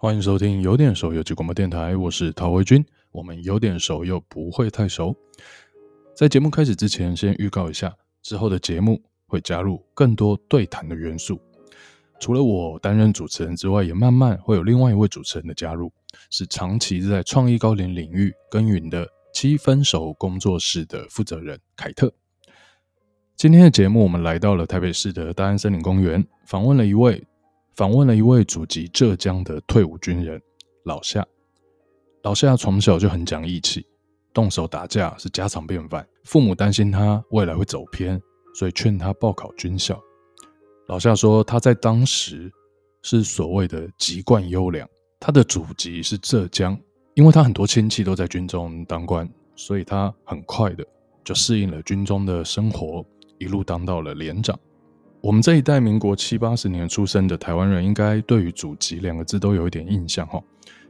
欢迎收听有点熟游击广播电台，我是陶维军。我们有点熟又不会太熟。在节目开始之前，先预告一下，之后的节目会加入更多对谈的元素。除了我担任主持人之外，也慢慢会有另外一位主持人的加入，是长期在创意高龄领域耕耘的七分熟工作室的负责人凯特。今天的节目，我们来到了台北市的大安森林公园，访问了一位。访问了一位祖籍浙江的退伍军人老夏。老夏从小就很讲义气，动手打架是家常便饭。父母担心他未来会走偏，所以劝他报考军校。老夏说他在当时是所谓的籍贯优良，他的祖籍是浙江，因为他很多亲戚都在军中当官，所以他很快的就适应了军中的生活，一路当到了连长。我们这一代民国七八十年出生的台湾人，应该对于祖籍两个字都有一点印象哈。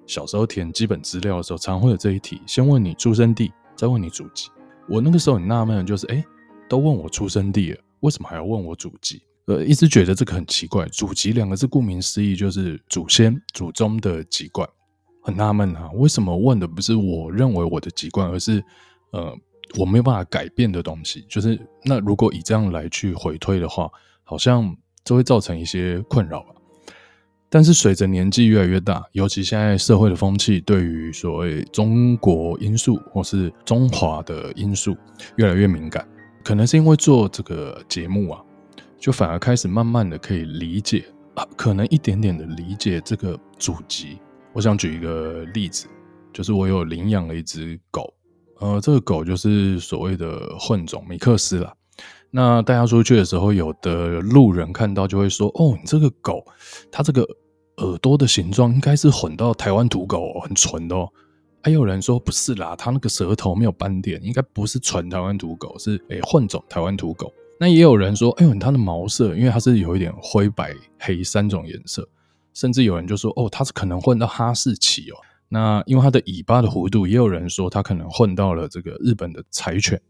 小时候填基本资料的时候，常会有这一题：先问你出生地，再问你祖籍。我那个时候很纳闷就是，哎，都问我出生地了，为什么还要问我祖籍？呃，一直觉得这个很奇怪。祖籍两个字，顾名思义就是祖先、祖宗的籍贯，很纳闷哈，为什么问的不是我认为我的籍贯，而是呃我没有办法改变的东西？就是那如果以这样来去回推的话。好像这会造成一些困扰吧，但是随着年纪越来越大，尤其现在社会的风气对于所谓中国因素或是中华的因素越来越敏感，可能是因为做这个节目啊，就反而开始慢慢的可以理解啊，可能一点点的理解这个祖籍。我想举一个例子，就是我有领养了一只狗，呃，这个狗就是所谓的混种米克斯啦。那带它出去的时候，有的路人看到就会说：“哦，你这个狗，它这个耳朵的形状应该是混到台湾土狗哦，很纯的哦。”还有人说：“不是啦，它那个舌头没有斑点，应该不是纯台湾土狗，是诶混种台湾土狗。”那也有人说：“哎呦，它的毛色，因为它是有一点灰白黑三种颜色，甚至有人就说：‘哦，它是可能混到哈士奇哦。’那因为它的尾巴的弧度，也有人说它可能混到了这个日本的柴犬。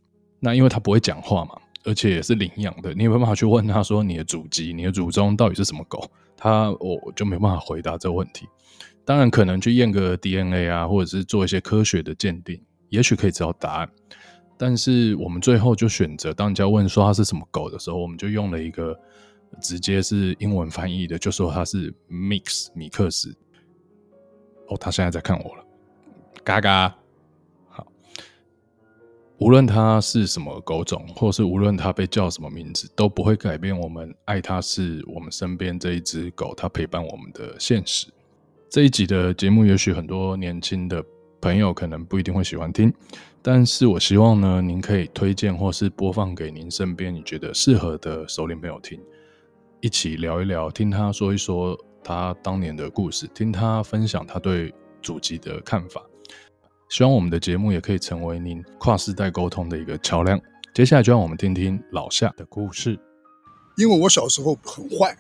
那因为它不会讲话嘛。”而且也是领养的，你有没办法去问他说你的祖籍、你的祖宗到底是什么狗？他我就没办法回答这个问题。当然，可能去验个 DNA 啊，或者是做一些科学的鉴定，也许可以知道答案。但是我们最后就选择，当人家问说他是什么狗的时候，我们就用了一个直接是英文翻译的，就说他是 Mix 米克斯。哦，他现在在看我了，嘎嘎。无论它是什么狗种，或是无论它被叫什么名字，都不会改变我们爱它是我们身边这一只狗，它陪伴我们的现实。这一集的节目，也许很多年轻的朋友可能不一定会喜欢听，但是我希望呢，您可以推荐或是播放给您身边你觉得适合的熟龄朋友听，一起聊一聊，听他说一说他当年的故事，听他分享他对祖籍的看法。希望我们的节目也可以成为您跨世代沟通的一个桥梁。接下来就让我们听听老夏的故事。因为我小时候很坏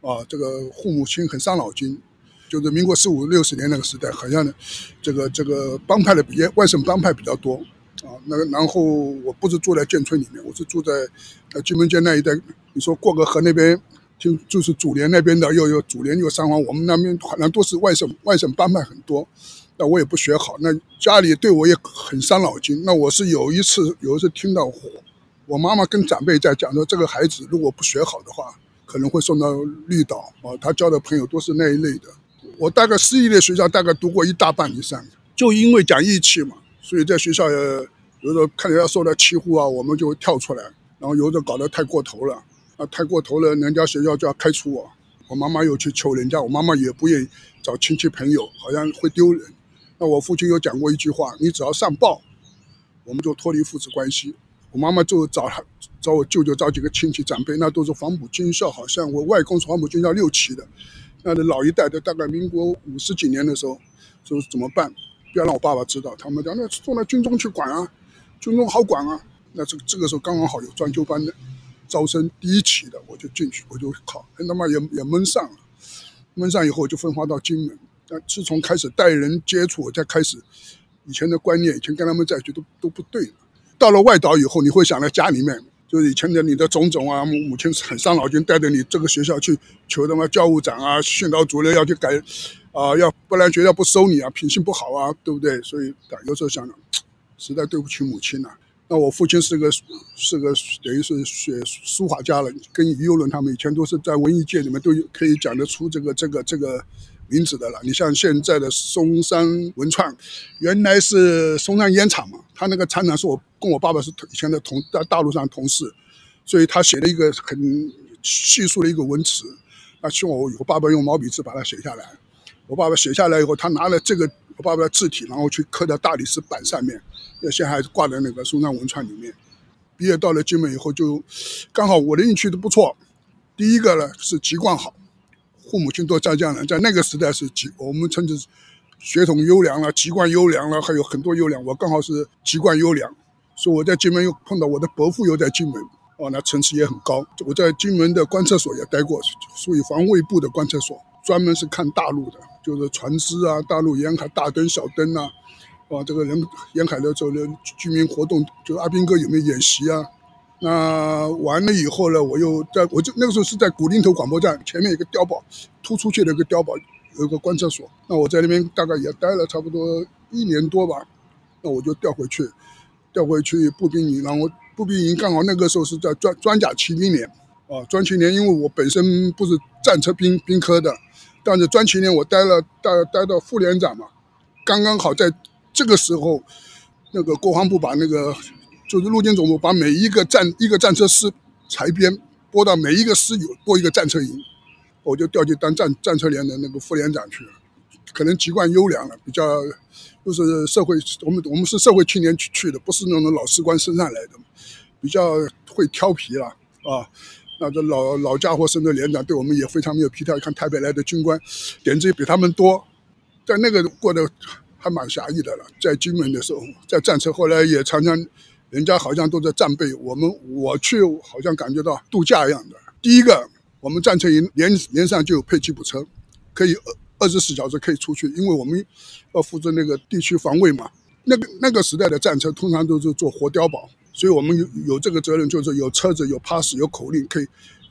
啊，这个父母亲很伤脑筋，就是民国四五六十年那个时代，好像呢，这个这个帮派的比外省帮派比较多啊。那个然后我不是住在建村里面，我是住在呃金门街那一带。你说过个河那边，就就是祖连那边的，又有祖连又三皇，我们那边好像都是外省外省帮派很多。那我也不学好，那家里对我也很伤脑筋。那我是有一次，有一次听到我妈妈跟长辈在讲说，这个孩子如果不学好的话，可能会送到绿岛啊。他交的朋友都是那一类的。我大概私立的学校大概读过一大半以上，就因为讲义气嘛，所以在学校也有时候看人家受到欺负啊，我们就跳出来，然后有的搞得太过头了，啊，太过头了，人家学校就要开除我。我妈妈又去求人家，我妈妈也不愿意找亲戚朋友，好像会丢人。那我父亲有讲过一句话：“你只要上报，我们就脱离父子关系。”我妈妈就找他，找我舅舅，找几个亲戚长辈，那都是黄埔军校，好像我外公是黄埔军校六期的，那老一代的，大概民国五十几年的时候，说怎么办？不要让我爸爸知道。他们讲那送到军中去管啊，军中好管啊。那这这个时候刚刚好有专修班的招生第一期的，我就进去，我就考，他妈也也蒙上了，蒙上以后就分发到金门。但自从开始带人接触，我才开始以前的观念，以前跟他们在一起都都不对了。到了外岛以后，你会想到家里面，就是以前的你的种种啊，母母亲很伤脑筋，带着你这个学校去求他妈教务长啊、训导主任要去改啊，要不然学校不收你啊，品性不好啊，对不对？所以有时候想想，实在对不起母亲呐、那我父亲是个是个等于是学书法家了，跟于右任他们以前都是在文艺界里面都可以讲得出这个这个这个名字的了。你像现在的松山文创，原来是松山烟厂嘛，他那个厂长是我跟我爸爸是以前的同在大陆上同事，所以他写了一个很细数的一个文词，那希望我我爸爸用毛笔字把它写下来。我爸爸写下来以后，他拿了这个我爸爸的字体，然后去刻在大理石板上面。那现在还挂在那个松山文创里面。毕业到了金门以后，就刚好我的运气都不错。第一个呢是籍贯好，父母亲都在这样的，在那个时代是籍，我们称之血统优良了，籍贯优良了，还有很多优良。我刚好是籍贯优良，所以我在金门又碰到我的伯父又在金门，哦，那层次也很高。我在金门的观测所也待过，属于防卫部的观测所，专门是看大陆的。就是船只啊，大陆沿海大灯、小灯、啊，啊，这个人沿海的时候的居民活动，就是阿兵哥有没有演习啊？那完了以后呢，我又在我就那个时候是在古林头广播站前面一个碉堡突出去的一个碉堡，有一个观测所。那我在那边大概也待了差不多一年多吧。那我就调回去，调回去步兵营，然后步兵营刚好那个时候是在装装甲骑兵连啊，装骑连，因为我本身不是战车兵兵科的。但是专七年我待了待待到副连长嘛，刚刚好在这个时候，那个国防部把那个就是陆军总部把每一个战一个战车师裁编拨到每一个师有拨一个战车营，我就调去当战战车连的那个副连长去了。可能籍贯优良了，比较就是社会我们我们是社会青年去去的，不是那种老士官升上来的，比较会调皮了啊。那这老老家伙升的连长，对我们也非常没有皮条。看台北来的军官，点子也比他们多，在那个过得还蛮侠义的了。在金门的时候，在战车后来也常常，人家好像都在战备，我们我去好像感觉到度假一样的。第一个，我们战车营连连上就有配吉普车，可以二二十四小时可以出去，因为我们要负责那个地区防卫嘛。那个那个时代的战车通常都是做活碉堡。所以我们有有这个责任，就是有车子、有 pass、有口令，可以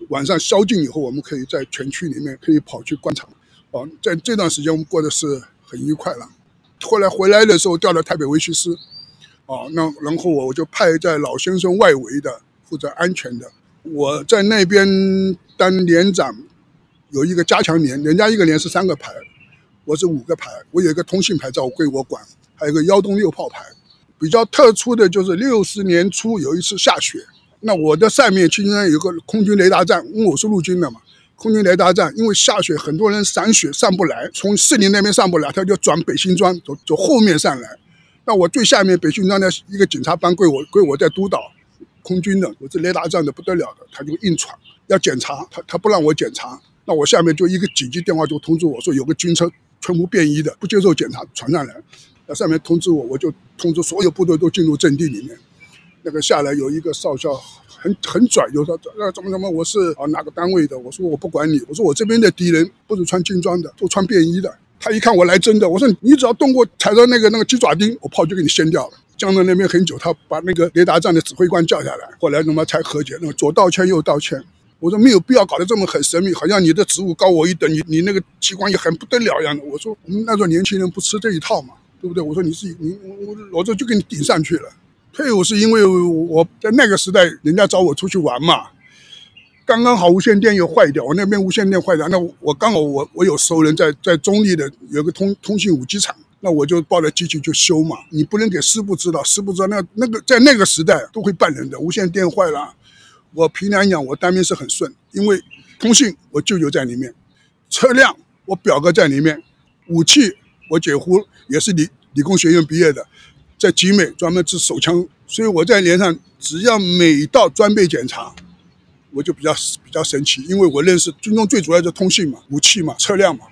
晚上宵禁以后，我们可以在全区里面可以跑去观察。哦，在这段时间我们过得是很愉快了。后来回来的时候调到台北维修师，哦，那然后我我就派在老先生外围的负责安全的。我在那边当连长，有一个加强连，人家一个连是三个排，我是五个排。我有一个通信牌照归我管，还有一个幺洞六炮排。比较特殊的就是六十年初有一次下雪，那我的上面其实有个空军雷达站，因为我是陆军的嘛，空军雷达站因为下雪，很多人赏雪上不来，从四零那边上不来，他就转北新庄走走后面上来。那我最下面北新庄的一个警察班归我归我在督导，空军的，我这雷达站的不得了的，他就硬闯要检查，他他不让我检查，那我下面就一个紧急电话就通知我说有个军车全部便衣的不接受检查传上来。那上面通知我，我就通知所有部队都进入阵地里面。那个下来有一个少校很很拽，就说那怎么怎么，我是啊哪个单位的？我说我不管你，我说我这边的敌人不是穿军装的，都穿便衣的。他一看我来真的，我说你只要动过踩到那个那个鸡爪钉，我炮就给你掀掉了。僵在那边很久，他把那个雷达站的指挥官叫下来，后来他妈才和解。那个左道歉右道歉，我说没有必要搞得这么很神秘，好像你的职务高我一等，你你那个机关也很不得了一样的。我说我们那时候年轻人不吃这一套嘛。对不对？我说你是你我我这就给你顶上去了。退伍是因为我在那个时代，人家找我出去玩嘛，刚刚好无线电又坏掉，我那边无线电坏掉，那我刚好我我有熟人在在中立的有个通通信五机厂，那我就抱着机器就修嘛。你不能给师部知道，师部知道那那个在那个时代都会办人的。无线电坏了，我凭良讲，我当兵是很顺，因为通信我舅舅在里面，车辆我表哥在里面，武器。我姐夫也是理理工学院毕业的，在集美专门制手枪，所以我在连上，只要每到装备检查，我就比较比较神奇，因为我认识军中最主要的通信嘛、武器嘛、车辆嘛。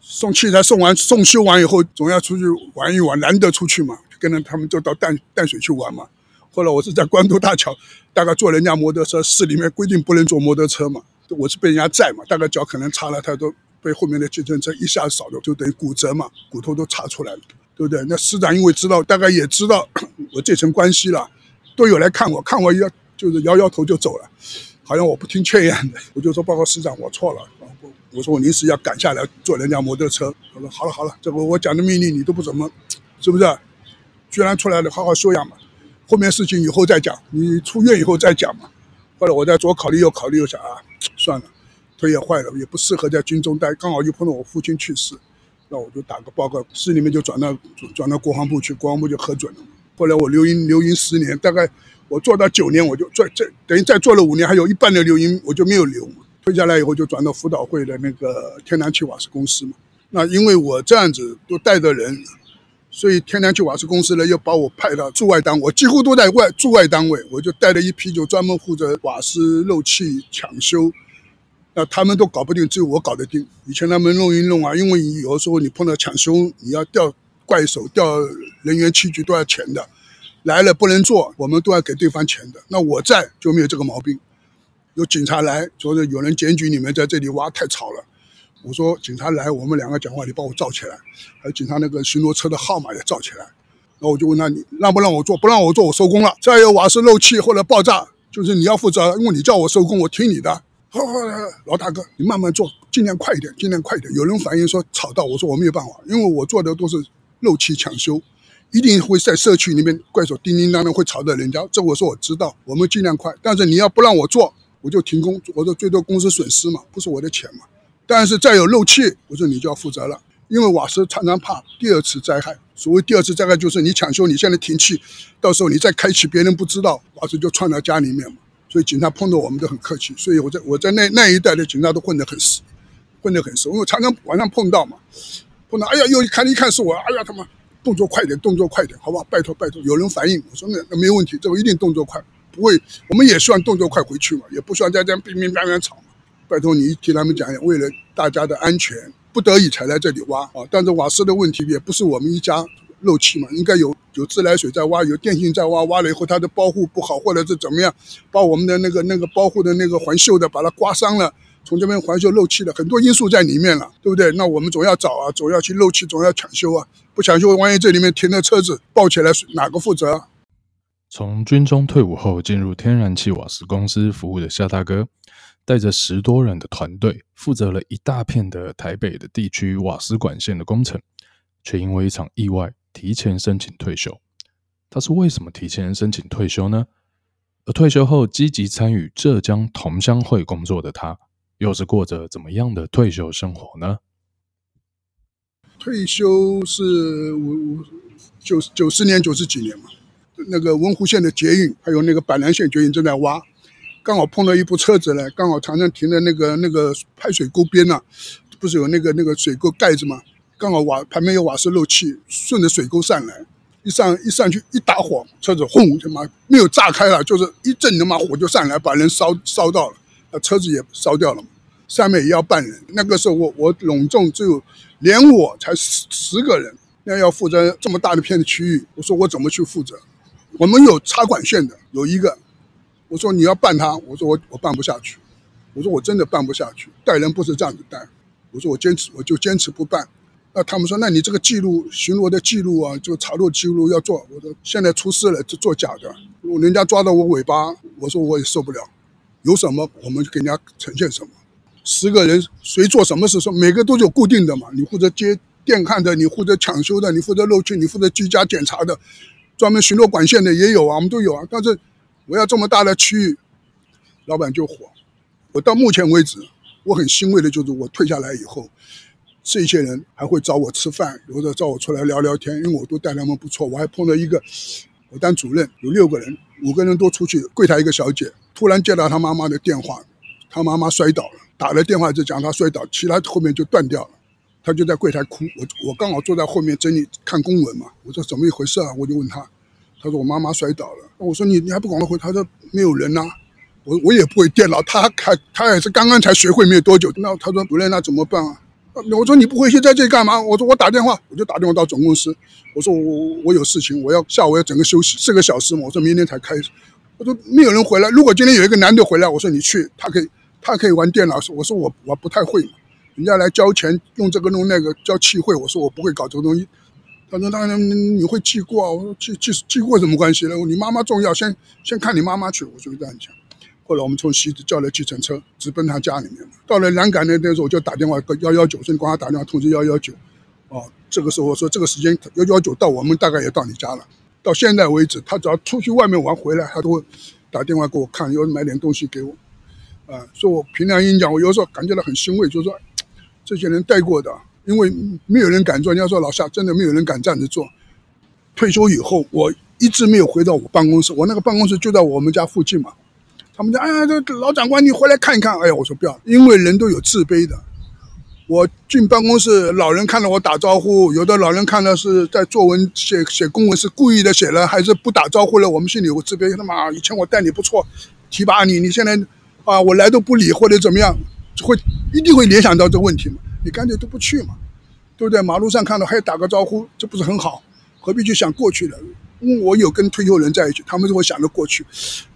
送器材送完、送修完以后，总要出去玩一玩，难得出去嘛，跟着他们就到淡淡水去玩嘛。后来我是在关渡大桥，大概坐人家摩托车，市里面规定不能坐摩托车嘛，我是被人家载嘛，大概脚可能擦了太多。被后面的计程车一下扫的，就等于骨折嘛，骨头都擦出来了，对不对？那师长因为知道，大概也知道 我这层关系了，都有来看我，看我一就是摇摇头就走了。好像我不听劝一样的，我就说报告师长，我错了。我说我临时要赶下来坐人家摩托车。他说好了好了，这个我讲的命令你都不怎么，是不是？居然出来了，好好修养嘛。后面事情以后再讲，你出院以后再讲嘛。后来我在左考虑右考虑，又想啊，算了，腿也坏了，也不适合在军中待。刚好又碰到我父亲去世，那我就打个报告，市里面就转到转到国防部去，国防部就核准了。后来我留营留营十年，大概我做到九年，我就做这等于再做了五年，还有一半的留营我就没有留。退下来以后就转到辅导会的那个天然气瓦斯公司嘛。那因为我这样子都带着人，所以天然气瓦斯公司呢又把我派到驻外单位，我几乎都在外驻外单位，我就带了一批就专门负责瓦斯漏气抢修。那他们都搞不定，只有我搞得定。以前他们弄一弄啊，因为有的时候你碰到抢修，你要调。怪手调人员器具都要钱的，来了不能做，我们都要给对方钱的。那我在就没有这个毛病。有警察来，说是有人检举你们在这里挖太吵了。我说警察来，我们两个讲话，你帮我照起来。还有警察那个巡逻车的号码也照起来。那我就问他，你让不让我做？不让我做，我收工了。再有瓦斯漏气或者爆炸，就是你要负责，因为你叫我收工，我听你的。好好，老大哥，你慢慢做，尽量快一点，尽量快一点。有人反映说吵到，我说我没有办法，因为我做的都是。漏气抢修，一定会在社区里面怪手叮叮当当会吵到人家。这我说我知道，我们尽量快。但是你要不让我做，我就停工。我说最多公司损失嘛，不是我的钱嘛。但是再有漏气，我说你就要负责了，因为瓦斯常常怕第二次灾害。所谓第二次灾害，就是你抢修，你现在停气，到时候你再开启，别人不知道，瓦斯就窜到家里面嘛。所以警察碰到我们都很客气。所以我在我在那那一带的警察都混得很熟，混得很熟，因为常常晚上碰到嘛。碰到，哎呀，又一看一看是我，哎呀，他妈，动作快点，动作快点，好不好？拜托拜托，有人反映，我说那那没问题，这个一定动作快，不会，我们也希望动作快回去嘛，也不希望在这样乒乒乓乓吵嘛。拜托你替他们讲讲，为了大家的安全，不得已才来这里挖啊。但是瓦斯的问题也不是我们一家漏气嘛，应该有有自来水在挖，有电信在挖，挖了以后它的包护不好，或者是怎么样，把我们的那个那个包护的那个环锈的把它刮伤了。从这边环修漏气了很多因素在里面了，对不对？那我们总要找啊，总要去漏气，总要抢修啊。不抢修，万一这里面停的车子爆起来，哪个负责啊？从军中退伍后进入天然气瓦斯公司服务的夏大哥，带着十多人的团队，负责了一大片的台北的地区瓦斯管线的工程，却因为一场意外提前申请退休。他是为什么提前申请退休呢？而退休后积极参与浙江同乡会工作的他。又是过着怎么样的退休生活呢？退休是五五九九十年九十几年嘛，那个文湖线的捷运，还有那个板南线捷运正在挖，刚好碰到一部车子呢，刚好常常停在那个那个排水沟边呢，不是有那个那个水沟盖子嘛，刚好瓦旁边有瓦斯漏气，顺着水沟上来，一上一上去一打火，车子轰他妈没有炸开了，就是一阵他妈火就上来，把人烧烧到了。车子也烧掉了，上面也要办人。那个时候我我隆重只有连我才十十个人，那要负责这么大的片的区域，我说我怎么去负责？我们有插管线的，有一个，我说你要办他，我说我我办不下去，我说我真的办不下去，带人不是这样子带，我说我坚持我就坚持不办。那他们说，那你这个记录巡逻的记录啊，就查录记录要做。我说现在出事了，就做假的，人家抓到我尾巴，我说我也受不了。有什么我们就给人家呈现什么。十个人谁做什么事，说每个都有固定的嘛。你负责接电焊的，你负责抢修的，你负责漏气，你负责居家检查的，专门巡逻管线的也有啊，我们都有啊。但是我要这么大的区域，老板就火。我到目前为止，我很欣慰的就是我退下来以后，这些人还会找我吃饭，或者找我出来聊聊天，因为我都待他们不错。我还碰到一个，我当主任有六个人，五个人都出去，柜台一个小姐。突然接到她妈妈的电话，她妈妈摔倒了，打了电话就讲她摔倒，其他后面就断掉了，他就在柜台哭。我我刚好坐在后面整理看公文嘛，我说怎么一回事啊？我就问他，他说我妈妈摔倒了。我说你你还不赶快回？他说没有人呐、我我也不会电脑，他还他也是刚刚才学会没有多久。那他说主任那怎么办啊？我说你不回去在这里干嘛？我说我打电话，我就打电话到总公司，我说我我有事情，我要下午要整个休息四个小时嘛，我说明天才开始。我说没有人回来。如果今天有一个男的回来，我说你去，他可以，他可以玩电脑。我说我我不太会嘛，人家来交钱用这个弄那个交契会，我说我不会搞这个东西。他说当然你会记过，我说记记记过什么关系呢？你妈妈重要，先先看你妈妈去。我说这样讲，后来我们从西子叫了计程车，直奔他家里面。到了南港那那时候，我就打电话给幺幺九，甚至帮他打电话通知幺幺九。哦，这个时候我说这个时间幺幺九到，我们大概也到你家了。到现在为止，他只要出去外面玩回来，他都会打电话给我看，要买点东西给我。啊，说我凭良心讲，我有时候感觉到很欣慰，就是说这些人带过的，因为没有人敢做。人家说老夏真的没有人敢这样子做。退休以后，我一直没有回到我办公室，我那个办公室就在我们家附近嘛。他们讲，哎呀，这老长官你回来看一看。哎呀，我说不要，因为人都有自卑的。我进办公室，老人看到我打招呼，有的老人看到是在作文写写公文是故意的写了，还是不打招呼了？我们心里有个自卑。他妈，以前我待你不错，提拔你，你现在啊，我来都不理或者怎么样，会一定会联想到这问题嘛？你干脆都不去嘛，对不对？马路上看到还打个招呼，这不是很好？何必去想过去的？因为我有跟退休人在一起，他们就会想着过去。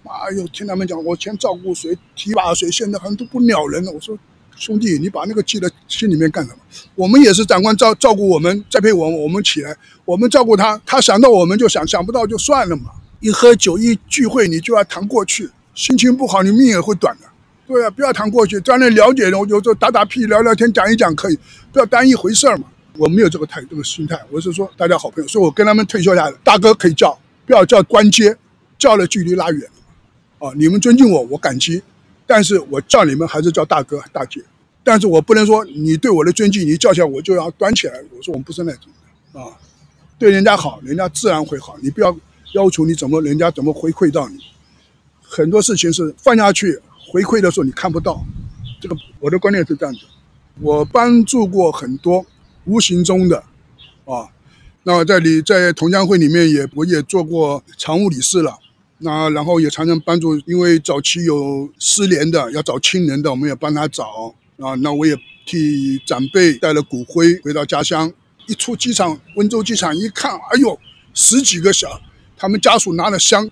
哎呦，听他们讲，我以前照顾谁，提拔谁，现在好像都不鸟人了。我说，兄弟，你把那个记在心里面干什么？我们也是长官照照顾我们，栽培我们，我们起来，我们照顾他，他想到我们就想，想不到就算了嘛。一喝酒一聚会，你就要谈过去，心情不好，你命也会短的。对啊，不要谈过去，当然了解了，我就说打打屁，聊聊天，讲一讲可以，不要当一回事儿嘛。我没有这个态这个心态，我是说大家好朋友，所以我跟他们退休下来，大哥可以叫，不要叫官阶，叫了距离拉远了。啊，你们尊敬我，我感激，但是我叫你们还是叫大哥大姐，但是我不能说你对我的尊敬，你叫起来我就要端起来。我说我们不是那种的啊，对人家好，人家自然会好，你不要要求你怎么人家怎么回馈到你，很多事情是放下去回馈的时候你看不到，这个我的观念是这样子，我帮助过很多。无形中的，啊，那在你在同乡会里面也我也做过常务理事了，那然后也常常帮助，因为早期有失联的要找亲人的，我们也帮他找啊，那我也替长辈带了骨灰回到家乡，一出机场温州机场一看，哎呦，十几个小，他们家属拿了香，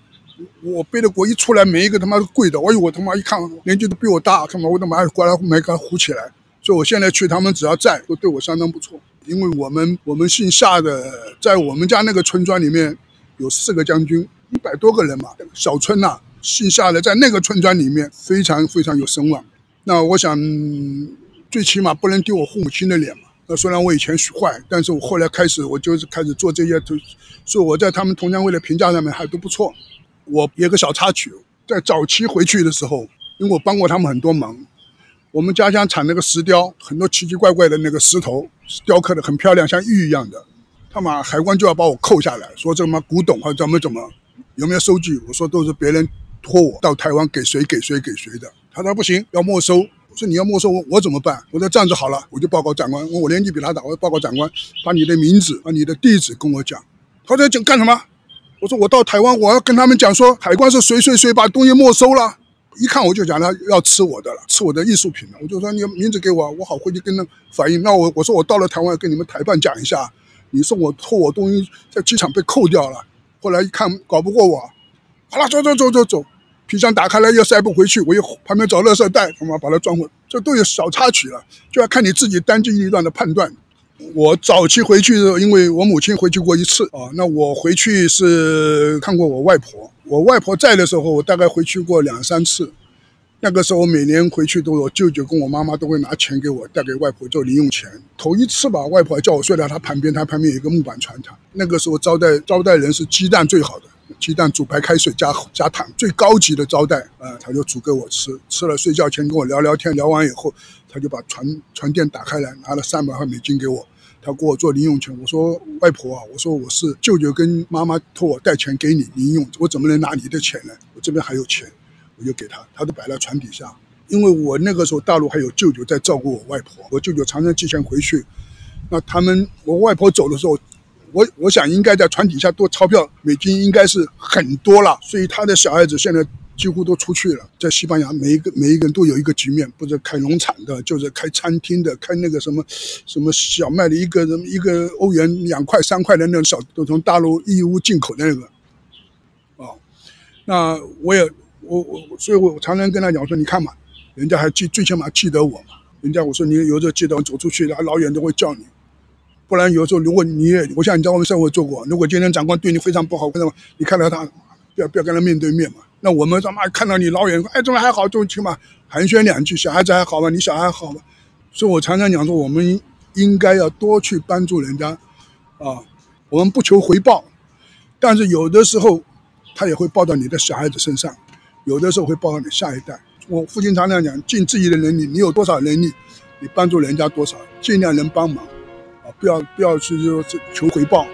我背的锅一出来，每一个他妈都跪的，哎呦我他妈一看年纪都比我大，他妈我他妈还过来没给他扶起来。所以我现在去，他们只要在，都对我相当不错。因为我们我们姓夏的，在我们家那个村庄里面有四个将军，一百多个人嘛，小村呐、姓夏的在那个村庄里面非常非常有声望。那我想，最起码不能丢我父母亲的脸嘛。那虽然我以前坏，但是我后来开始，我就是开始做这些，所以我在他们同乡会的评价上面还都不错。我有个小插曲，在早期回去的时候，因为我帮过他们很多忙。我们家乡产那个石雕，很多奇奇怪怪的那个石头，雕刻的很漂亮，像玉一样的。他妈海关就要把我扣下来，说这他妈古董或者怎么怎么，有没有收据？我说都是别人托我到台湾给谁给谁给谁的。他说不行，要没收。我说你要没收我，我怎么办？我说这样子好了，我就报告长官。我年纪比他大，我报告长官，把你的名字、把你的地址跟我讲。他在讲干什么？我说我到台湾，我要跟他们讲说，海关是谁谁谁把东西没收了。一看我就讲他要吃我的了，吃我的艺术品了。我就说你名字给我，我好回去跟他反映。那我我说我到了台湾跟你们台办讲一下，你说我偷我东西在机场被扣掉了。后来一看搞不过我，好了，走走走走走，皮箱打开来又塞不回去，我又旁边找垃圾袋，他妈把它装回。这都有小插曲了，就要看你自己当机立断的判断。我早期回去的，因为我母亲回去过一次啊，那我回去是看过我外婆。我外婆在的时候，我大概回去过两三次。那个时候，我每年回去都，我舅舅跟我妈妈都会拿钱给我，带给外婆做零用钱。头一次吧，外婆叫我睡在她旁边，她旁边有一个木板船厂。那个时候招待招待人是鸡蛋最好的，鸡蛋煮白开水加加糖，最高级的招待啊，他就煮给我吃。吃了睡觉前跟我聊聊天，聊完以后，他就把船船店打开来，拿了三百块美金给我。他给我做零用钱，我说外婆啊，我说我是舅舅跟妈妈托我带钱给你零用，我怎么能拿你的钱呢？我这边还有钱，我就给他，他都摆在船底下。因为我那个时候大陆还有舅舅在照顾我外婆，我舅舅常常寄钱回去。那他们我外婆走的时候，我我想应该在船底下多钞票美金应该是很多了，所以他的小孩子现在。几乎都出去了，在西班牙，每一个每一个人都有一个局面，不是开农场的，就是开餐厅的，开那个什么什么小麦的，一个人一个欧元两块三块的那种小，都从大陆义乌进口的那个，啊、哦，那我也我我，所以我常常跟他讲，说你看嘛，人家还记最起码记得我嘛，人家我说你有时候记得我走出去，他老远都会叫你，不然有时候如果你也，我想你在外面生活做过，如果今天长官对你非常不好，为什么？你看到他。不要不要跟他面对面嘛。那我们他妈看到你老远，哎，这边还好，就起码寒暄两句。小孩子还好吗？你小孩好吗？所以我常常讲说，我们应该要多去帮助人家，啊，我们不求回报，但是有的时候他也会报到你的小孩子身上，有的时候会报到你下一代。我父亲常常讲，尽自己的能力，你有多少能力，你帮助人家多少，尽量能帮忙，啊，不要不要去说求回报。